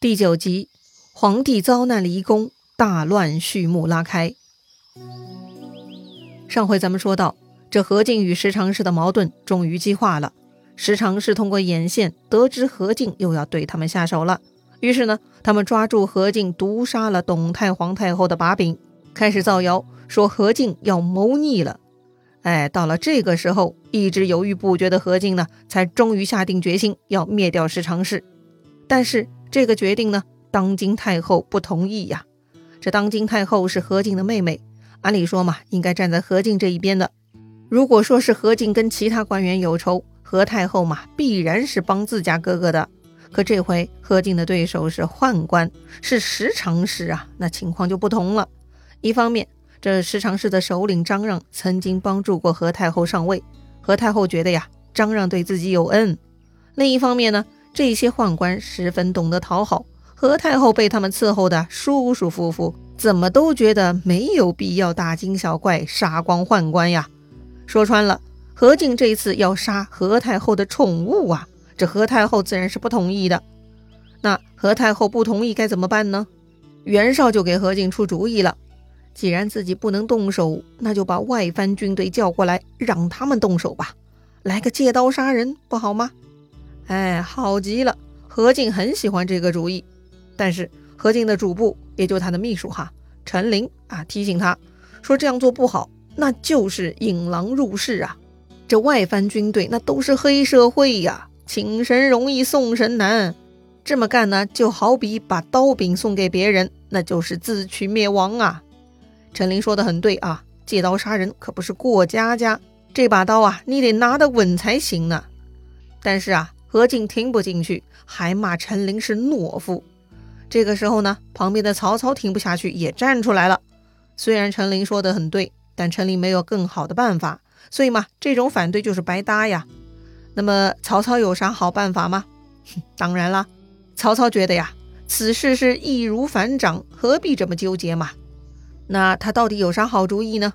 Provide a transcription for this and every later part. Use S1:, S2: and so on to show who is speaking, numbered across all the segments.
S1: 第九集，皇帝遭难离宫，大乱序幕拉开。上回咱们说到，这何进与石常氏的矛盾终于激化了。石常氏通过眼线得知何进又要对他们下手了，于是呢，他们抓住何进毒杀了董太皇太后的把柄，开始造谣说何进要谋逆了。哎，到了这个时候，一直犹豫不决的何进呢，才终于下定决心要灭掉石常氏，但是。这个决定呢，当今太后不同意呀。这当今太后是何进的妹妹，按理说嘛，应该站在何进这一边的。如果说是何进跟其他官员有仇，何太后嘛，必然是帮自家哥哥的。可这回何进的对手是宦官，是十常侍啊，那情况就不同了。一方面，这十常侍的首领张让曾经帮助过何太后上位，何太后觉得呀，张让对自己有恩。另一方面呢？这些宦官十分懂得讨好，何太后被他们伺候的舒舒服服，怎么都觉得没有必要大惊小怪杀光宦官呀。说穿了，何靖这次要杀何太后的宠物啊，这何太后自然是不同意的。那何太后不同意该怎么办呢？袁绍就给何进出主意了，既然自己不能动手，那就把外藩军队叫过来，让他们动手吧，来个借刀杀人，不好吗？哎，好极了！何进很喜欢这个主意，但是何进的主簿，也就他的秘书哈陈琳啊，提醒他说这样做不好，那就是引狼入室啊！这外藩军队那都是黑社会呀，请神容易送神难，这么干呢，就好比把刀柄送给别人，那就是自取灭亡啊！陈琳说的很对啊，借刀杀人可不是过家家，这把刀啊，你得拿得稳才行呢。但是啊。何进听不进去，还骂陈琳是懦夫。这个时候呢，旁边的曹操听不下去，也站出来了。虽然陈琳说的很对，但陈琳没有更好的办法，所以嘛，这种反对就是白搭呀。那么曹操有啥好办法吗？当然啦，曹操觉得呀，此事是易如反掌，何必这么纠结嘛？那他到底有啥好主意呢？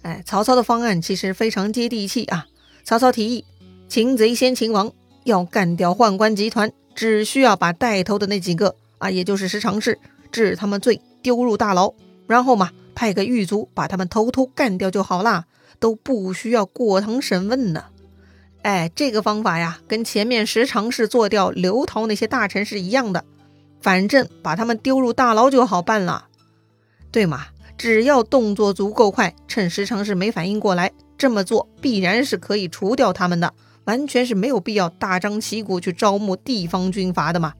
S1: 哎，曹操的方案其实非常接地气啊。曹操提议：擒贼先擒王。要干掉宦官集团，只需要把带头的那几个啊，也就是十常侍，治他们罪，丢入大牢，然后嘛，派个狱卒把他们偷偷干掉就好啦，都不需要过堂审问呢。哎，这个方法呀，跟前面十常侍做掉刘陶那些大臣是一样的，反正把他们丢入大牢就好办了，对嘛？只要动作足够快，趁十常侍没反应过来，这么做必然是可以除掉他们的。完全是没有必要大张旗鼓去招募地方军阀的嘛。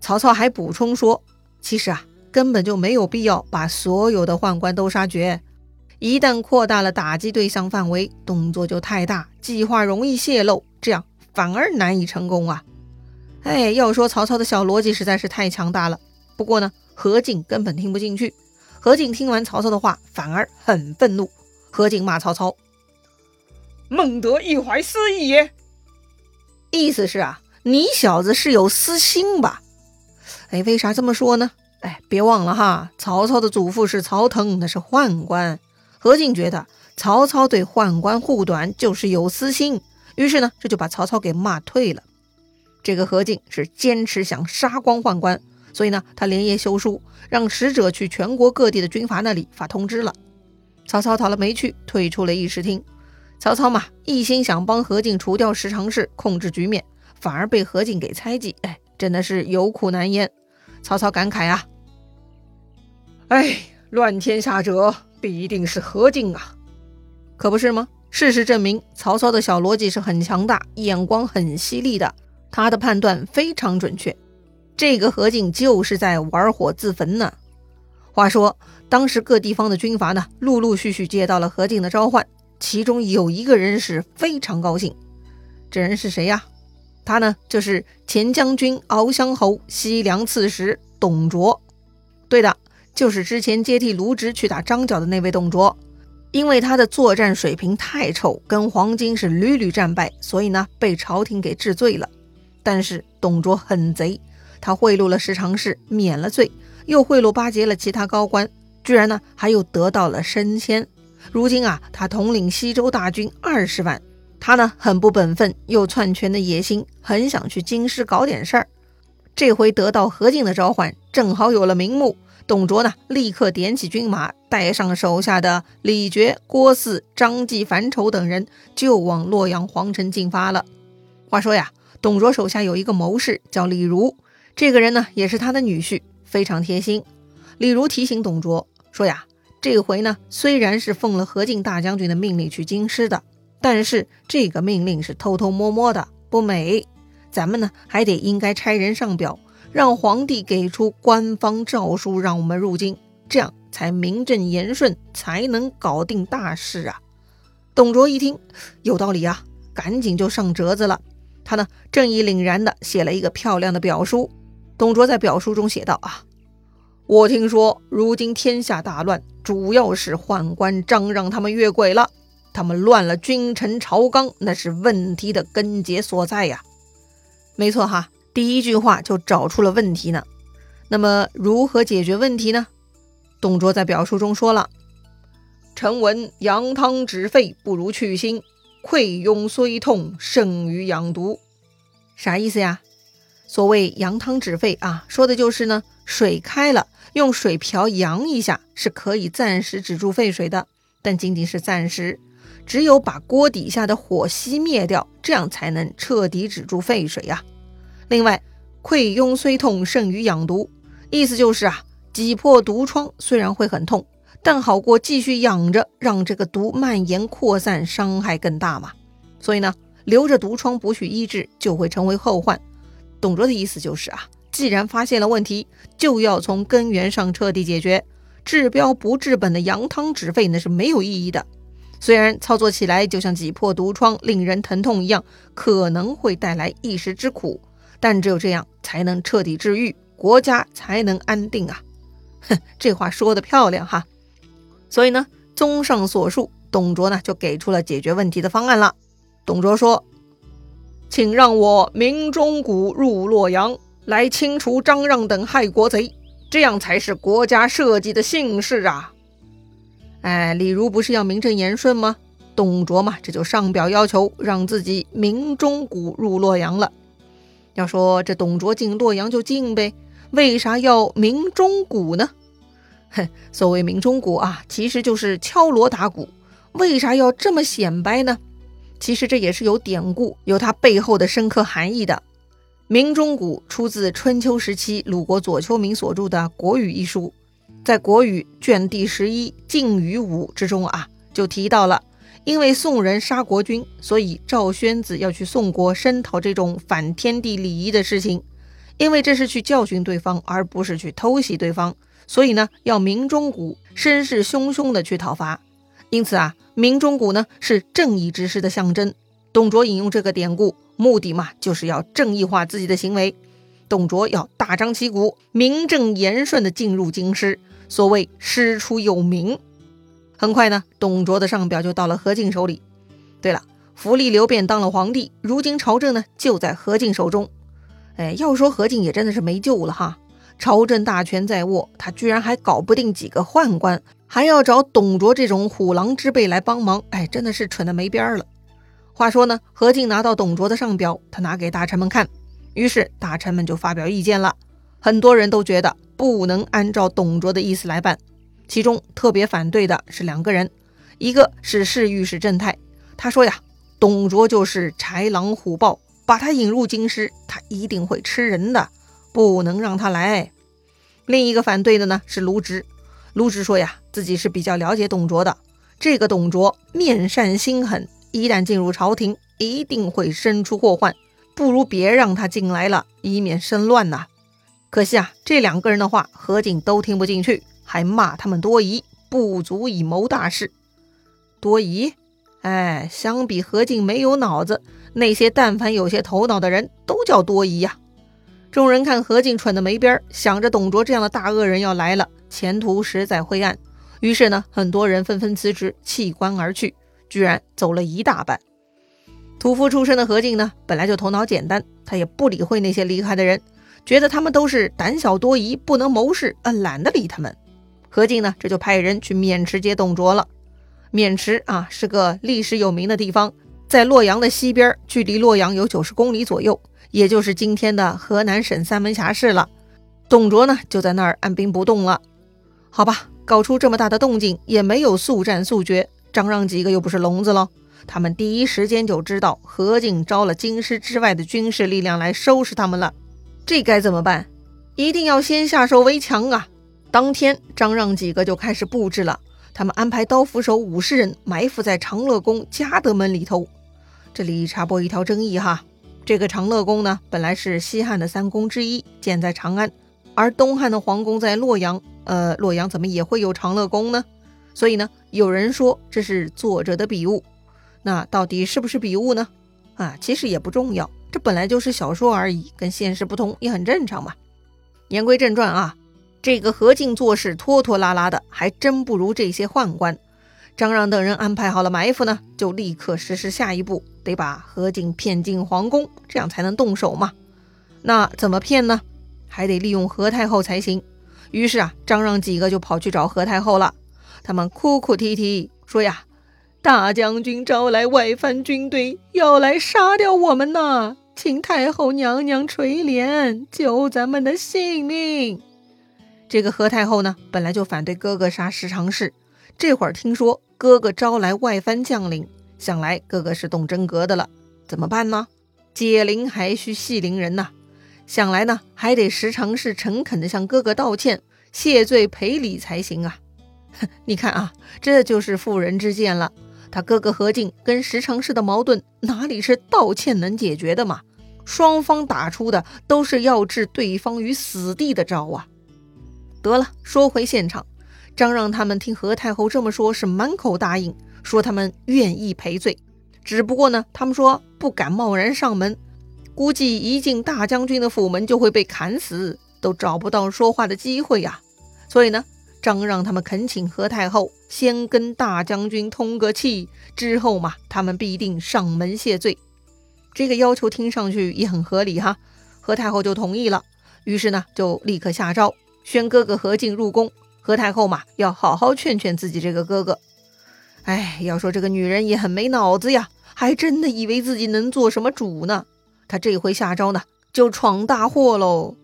S1: 曹操还补充说，其实啊，根本就没有必要把所有的宦官都杀绝。一旦扩大了打击对象范围，动作就太大，计划容易泄露，这样反而难以成功啊。哎，要说曹操的小逻辑实在是太强大了。不过呢，何进根本听不进去。何进听完曹操的话，反而很愤怒。何进骂曹操。
S2: 孟德一怀私意也，
S1: 意思是啊，你小子是有私心吧？哎，为啥这么说呢？哎，别忘了哈，曹操的祖父是曹腾，那是宦官。何进觉得曹操对宦官护短就是有私心，于是呢，这就把曹操给骂退了。这个何进是坚持想杀光宦官，所以呢，他连夜修书，让使者去全国各地的军阀那里发通知了。曹操讨了没趣，退出了议事厅。曹操嘛，一心想帮何进除掉十常侍，控制局面，反而被何进给猜忌，哎，真的是有苦难言。曹操感慨啊，
S2: 哎，乱天下者必定是何进啊，
S1: 可不是吗？事实证明，曹操的小逻辑是很强大，眼光很犀利的，他的判断非常准确。这个何进就是在玩火自焚呢。话说，当时各地方的军阀呢，陆陆续续接到了何进的召唤。其中有一个人是非常高兴，这人是谁呀？他呢，就是前将军敖乡侯、西凉刺史董卓。对的，就是之前接替卢植去打张角的那位董卓。因为他的作战水平太臭，跟黄巾是屡屡战败，所以呢，被朝廷给治罪了。但是董卓很贼，他贿赂了十常侍，免了罪，又贿赂巴结了其他高官，居然呢，还又得到了升迁。如今啊，他统领西周大军二十万，他呢很不本分，又篡权的野心，很想去京师搞点事儿。这回得到何进的召唤，正好有了名目。董卓呢，立刻点起军马，带上手下的李傕、郭汜、张济、樊稠等人，就往洛阳皇城进发了。话说呀，董卓手下有一个谋士叫李儒，这个人呢，也是他的女婿，非常贴心。李儒提醒董卓说呀，这回呢，虽然是奉了何进大将军的命令去京师的，但是这个命令是偷偷摸摸的，不美。咱们呢，还得应该差人上表。让皇帝给出官方诏书，让我们入京，这样才名正言顺，才能搞定大事啊！董卓一听有道理啊，赶紧就上折子了。他呢，正义凛然的写了一个漂亮的表书。董卓在表书中写道：“啊，我听说如今天下大乱，主要是宦官张让他们越轨了，他们乱了君臣朝纲，那是问题的根结所在呀。”没错哈。第一句话就找出了问题呢，那么如何解决问题呢？董卓在表述中说了：“臣闻羊汤止沸不如去腥，溃痈虽痛胜于养毒。”啥意思呀？所谓羊汤止沸啊，说的就是呢，水开了，用水瓢扬一下是可以暂时止住沸水的，但仅仅是暂时，只有把锅底下的火熄灭掉，这样才能彻底止住沸水呀。另外，溃痈虽痛胜于养毒，意思就是啊，挤破毒疮虽然会很痛，但好过继续养着，让这个毒蔓延扩散，伤害更大嘛。所以呢，留着毒疮不去医治，就会成为后患。董卓的意思就是啊，既然发现了问题，就要从根源上彻底解决，治标不治本的扬汤止沸那是没有意义的。虽然操作起来就像挤破毒疮，令人疼痛一样，可能会带来一时之苦。但只有这样才能彻底治愈，国家才能安定啊！哼，这话说的漂亮哈。所以呢，综上所述，董卓呢就给出了解决问题的方案了。董卓说：“请让我鸣钟鼓入洛阳，来清除张让等害国贼，这样才是国家社稷的幸事啊！”哎，李儒不是要名正言顺吗？董卓嘛，这就上表要求让自己明忠谷入洛阳了。要说这董卓进洛阳就进呗，为啥要鸣钟鼓呢？哼，所谓鸣钟鼓啊，其实就是敲锣打鼓。为啥要这么显摆呢？其实这也是有典故，有它背后的深刻含义的。鸣钟鼓出自春秋时期鲁国左丘明所著的《国语》一书，在《国语》卷第十一《晋语五》之中啊，就提到了。因为宋人杀国君，所以赵宣子要去宋国声讨这种反天地礼仪的事情。因为这是去教训对方，而不是去偷袭对方，所以呢，要鸣钟鼓，声势汹汹的去讨伐。因此啊，鸣钟鼓呢是正义之师的象征。董卓引用这个典故，目的嘛，就是要正义化自己的行为。董卓要大张旗鼓、名正言顺的进入京师，所谓师出有名。很快呢，董卓的上表就到了何进手里。对了，扶立刘辩当了皇帝，如今朝政呢就在何进手中。哎，要说何进也真的是没救了哈，朝政大权在握，他居然还搞不定几个宦官，还要找董卓这种虎狼之辈来帮忙，哎，真的是蠢的没边儿了。话说呢，何进拿到董卓的上表，他拿给大臣们看，于是大臣们就发表意见了，很多人都觉得不能按照董卓的意思来办。其中特别反对的是两个人，一个是侍御史郑泰，他说呀，董卓就是豺狼虎豹，把他引入京师，他一定会吃人的，不能让他来。另一个反对的呢是卢植，卢植说呀，自己是比较了解董卓的，这个董卓面善心狠，一旦进入朝廷，一定会生出祸患，不如别让他进来了，以免生乱呐。可惜啊，这两个人的话，何进都听不进去。还骂他们多疑，不足以谋大事。多疑，哎，相比何进没有脑子，那些但凡有些头脑的人都叫多疑呀。众人看何进蠢的没边儿，想着董卓这样的大恶人要来了，前途实在灰暗。于是呢，很多人纷纷辞职弃官而去，居然走了一大半。屠夫出身的何进呢，本来就头脑简单，他也不理会那些离开的人，觉得他们都是胆小多疑，不能谋事，嗯，懒得理他们。何进呢，这就派人去渑池接董卓了。渑池啊，是个历史有名的地方，在洛阳的西边，距离洛阳有九十公里左右，也就是今天的河南省三门峡市了。董卓呢，就在那儿按兵不动了。好吧，搞出这么大的动静，也没有速战速决。张让几个又不是聋子喽，他们第一时间就知道何进招了京师之外的军事力量来收拾他们了。这该怎么办？一定要先下手为强啊！当天，张让几个就开始布置了。他们安排刀斧手五十人埋伏在长乐宫嘉德门里头。这里插播一条争议哈，这个长乐宫呢，本来是西汉的三宫之一，建在长安。而东汉的皇宫在洛阳，呃，洛阳怎么也会有长乐宫呢？所以呢，有人说这是作者的笔误，那到底是不是笔误呢？啊，其实也不重要，这本来就是小说而已，跟现实不同也很正常嘛。言归正传啊，这个何进做事拖拖拉拉的，还真不如这些宦官。张让等人安排好了埋伏呢，就立刻实施下一步，得把何进骗进皇宫，这样才能动手嘛。那怎么骗呢？还得利用何太后才行。于是啊，张让几个就跑去找何太后了。他们哭哭啼啼说呀：“大将军招来外藩军队，要来杀掉我们呐！请太后娘娘垂怜，救咱们的性命。”这个何太后呢，本来就反对哥哥杀十常侍，这会儿听说哥哥招来外藩将领，想来哥哥是动真格的了。怎么办呢？解铃还需系铃人呐。想来呢，还得时常是诚恳的向哥哥道歉、谢罪赔礼才行啊！你看啊，这就是妇人之见了。他哥哥何进跟时常氏的矛盾，哪里是道歉能解决的嘛？双方打出的都是要置对方于死地的招啊！得了，说回现场，张让他们听何太后这么说，是满口答应，说他们愿意赔罪。只不过呢，他们说不敢贸然上门。估计一进大将军的府门就会被砍死，都找不到说话的机会呀。所以呢，张让他们恳请何太后先跟大将军通个气，之后嘛，他们必定上门谢罪。这个要求听上去也很合理哈。何太后就同意了，于是呢，就立刻下诏宣哥哥何进入宫。何太后嘛，要好好劝劝自己这个哥哥。哎，要说这个女人也很没脑子呀，还真的以为自己能做什么主呢。她这回下招呢，就闯大祸喽。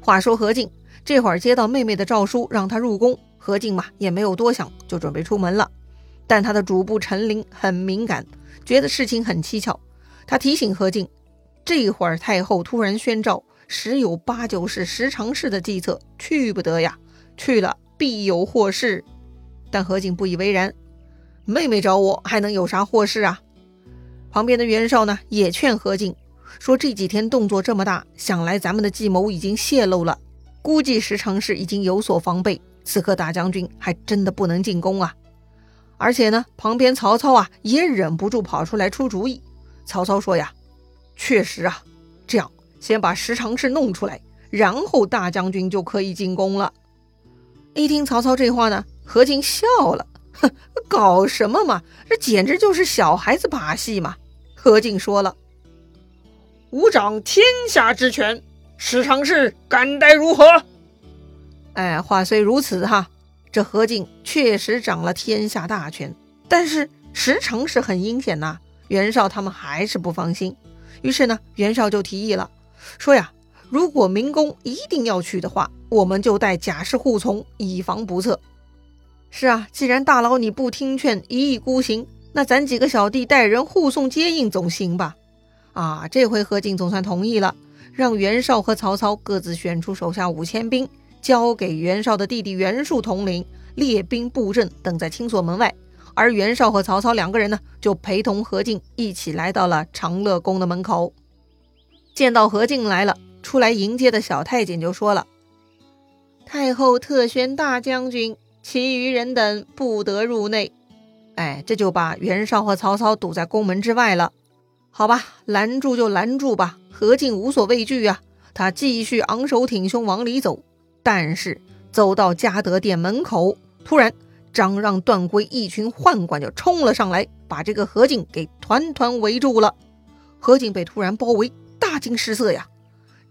S1: 话说何进这会儿接到妹妹的诏书，让他入宫。何静嘛也没有多想，就准备出门了。但他的主簿陈琳很敏感，觉得事情很蹊跷。他提醒何静，这会儿太后突然宣召，十有八九是十常侍的计策，去不得呀，去了必有祸事。但何静不以为然，妹妹找我还能有啥祸事啊？旁边的袁绍呢，也劝何静。说这几天动作这么大，想来咱们的计谋已经泄露了。估计时常是已经有所防备，此刻大将军还真的不能进攻啊！而且呢，旁边曹操啊也忍不住跑出来出主意。曹操说呀：“确实啊，这样先把石常侍弄出来，然后大将军就可以进攻了。”一听曹操这话呢，何进笑了：“哼，搞什么嘛？这简直就是小孩子把戏嘛！”何进说了。
S2: 吾掌天下之权，时常侍敢待如何？
S1: 哎，话虽如此哈，这何进确实掌了天下大权，但是时常是很阴险呐。袁绍他们还是不放心，于是呢，袁绍就提议了，说呀，如果明公一定要去的话，我们就带甲士护从，以防不测。是啊，既然大佬你不听劝，一意孤行，那咱几个小弟带人护送接应总行吧？啊，这回何进总算同意了，让袁绍和曹操各自选出手下五千兵，交给袁绍的弟弟袁术统领，列兵布阵，等在青锁门外。而袁绍和曹操两个人呢，就陪同何进一起来到了长乐宫的门口。见到何进来了，出来迎接的小太监就说了：“太后特宣大将军，其余人等不得入内。”哎，这就把袁绍和曹操堵在宫门之外了。好吧，拦住就拦住吧。何进无所畏惧啊，他继续昂首挺胸往里走。但是走到嘉德殿门口，突然张让、段珪一群宦官就冲了上来，把这个何进给团团围住了。何进被突然包围，大惊失色呀。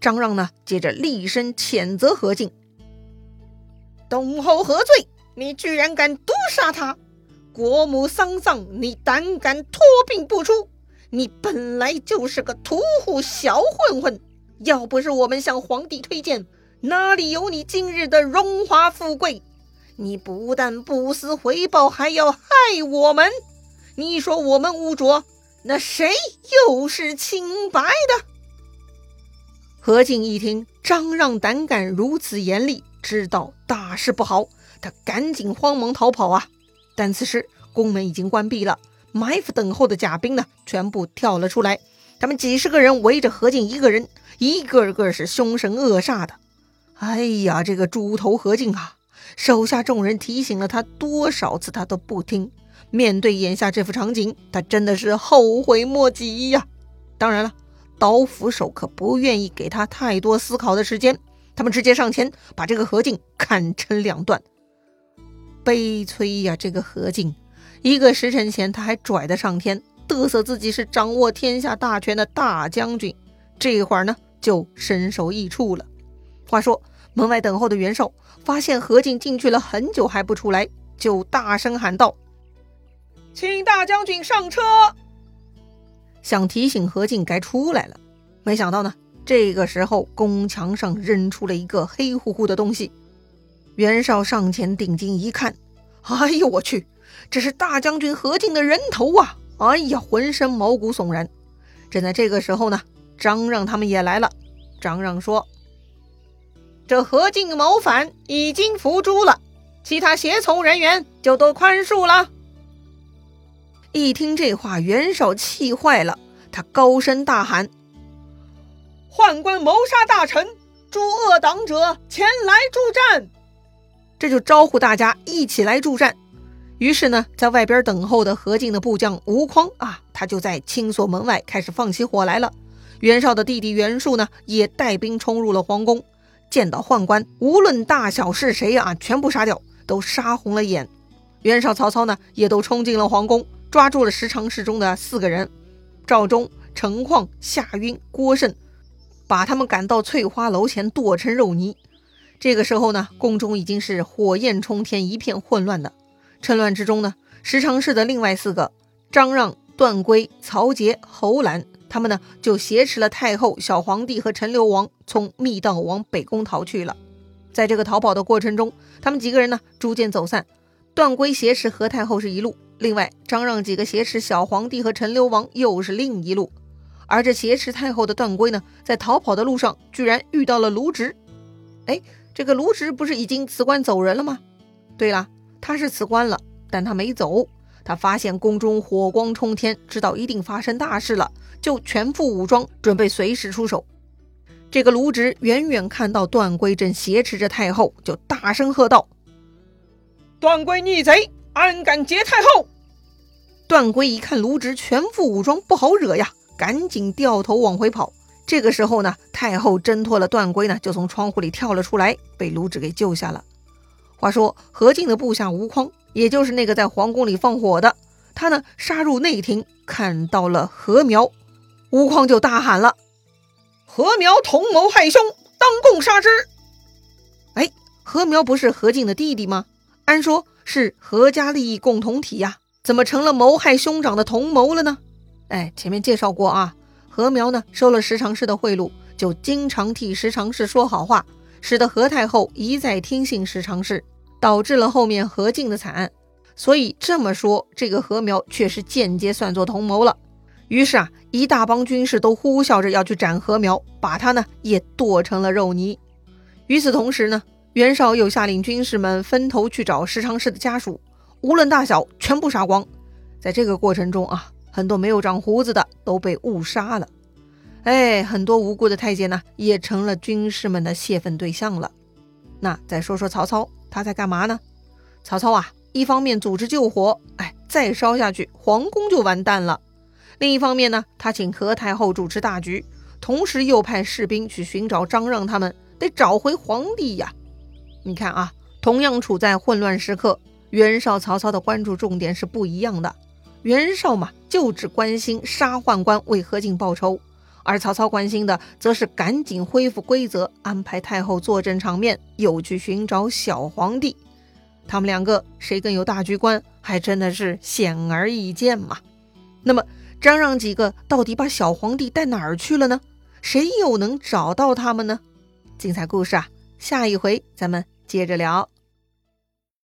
S1: 张让呢，接着厉声谴责何进：“
S2: 董侯何罪？你居然敢毒杀他！国母丧丧，你胆敢托病不出！”
S1: 你本来就是个屠户小混混，要不是我们向皇帝推荐，哪里有你今日的荣华富贵？你不但不思回报，还要害我们！你说我们污浊，那谁又是清白的？何进一听张让胆敢如此严厉，知道大事不好，他赶紧慌忙逃跑啊！但此时宫门已经关闭了。埋伏等候的甲兵呢，全部跳了出来。他们几十个人围着何进一个人，一个个是凶神恶煞的。哎呀，这个猪头何进啊，手下众人提醒了他多少次，他都不听。面对眼下这副场景，他真的是后悔莫及呀。当然了，刀斧手可不愿意给他太多思考的时间，他们直接上前把这个何进砍成两段。悲催呀，这个何进。一个时辰前，他还拽得上天，嘚瑟自己是掌握天下大权的大将军，这会儿呢，就身首异处了。话说，门外等候的袁绍发现何进进去了很久还不出来，就大声喊道：“
S2: 请大将军上车！”
S1: 想提醒何进该出来了。没想到呢，这个时候宫墙上扔出了一个黑乎乎的东西。袁绍上前定睛一看，哎呦我去！这是大将军何进的人头啊！哎呀，浑身毛骨悚然。正在这个时候呢，张让他们也来了。张让说：“这何进谋反已经伏诛了，其他胁从人员就都宽恕了。”一听这话，袁绍气坏了，他高声大喊：“
S2: 宦官谋杀大臣，诸恶党者前来助战！”
S1: 这就招呼大家一起来助战。于是呢，在外边等候的何进的部将吴匡啊，他就在青锁门外开始放起火来了。袁绍的弟弟袁术呢，也带兵冲入了皇宫，见到宦官，无论大小是谁啊，全部杀掉，都杀红了眼。袁绍、曹操呢，也都冲进了皇宫，抓住了十常侍中的四个人：赵忠、陈况、夏晕、郭胜，把他们赶到翠花楼前剁成肉泥。这个时候呢，宫中已经是火焰冲天，一片混乱的。趁乱之中呢，十常侍的另外四个张让、段珪、曹节、侯兰，他们呢就挟持了太后、小皇帝和陈留王，从密道往北宫逃去了。在这个逃跑的过程中，他们几个人呢逐渐走散。段珪挟持何太后是一路，另外张让几个挟持小皇帝和陈留王又是另一路。而这挟持太后的段珪呢，在逃跑的路上居然遇到了卢植。哎，这个卢植不是已经辞官走人了吗？对了。他是辞官了，但他没走。他发现宫中火光冲天，知道一定发生大事了，就全副武装，准备随时出手。这个卢植远远看到段珪正挟持着太后，就大声喝道：“
S2: 段珪逆贼，安敢劫太后？”
S1: 段珪一看卢植全副武装，不好惹呀，赶紧掉头往回跑。这个时候呢，太后挣脱了段珪呢，就从窗户里跳了出来，被卢植给救下了。话说何进的部下吴匡，也就是那个在皇宫里放火的，他呢杀入内廷，看到了何苗，吴匡就大喊了：“
S2: 何苗同谋害兄，当共杀之！”
S1: 哎，何苗不是何进的弟弟吗？按说是何家利益共同体呀，怎么成了谋害兄长的同谋了呢？哎，前面介绍过啊，何苗呢收了十常侍的贿赂，就经常替十常侍说好话。使得何太后一再听信十常侍，导致了后面何进的惨案。所以这么说，这个何苗却是间接算作同谋了。于是啊，一大帮军士都呼啸着要去斩何苗，把他呢也剁成了肉泥。与此同时呢，袁绍又下令军士们分头去找十常侍的家属，无论大小，全部杀光。在这个过程中啊，很多没有长胡子的都被误杀了。哎，很多无辜的太监呢，也成了军士们的泄愤对象了。那再说说曹操，他在干嘛呢？曹操啊，一方面组织救火，哎，再烧下去，皇宫就完蛋了；另一方面呢，他请何太后主持大局，同时又派士兵去寻找张让他们，得找回皇帝呀。你看啊，同样处在混乱时刻，袁绍、曹操的关注重点是不一样的。袁绍嘛，就只关心杀宦官，为何进报仇。而曹操关心的，则是赶紧恢复规则，安排太后坐镇场面，又去寻找小皇帝。他们两个谁更有大局观，还真的是显而易见嘛。那么张让几个到底把小皇帝带哪儿去了呢？谁又能找到他们呢？精彩故事啊，下一回咱们接着聊。